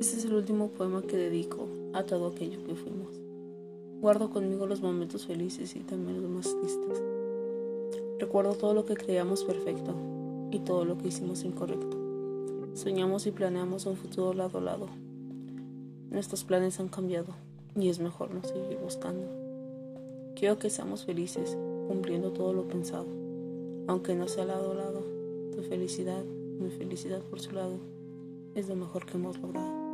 Este es el último poema que dedico a todo aquello que fuimos. Guardo conmigo los momentos felices y también los más tristes. Recuerdo todo lo que creíamos perfecto y todo lo que hicimos incorrecto. Soñamos y planeamos un futuro lado a lado. Nuestros planes han cambiado y es mejor no seguir buscando. Quiero que seamos felices, cumpliendo todo lo pensado, aunque no sea lado a lado. Tu felicidad, mi felicidad por su lado, es lo mejor que hemos logrado.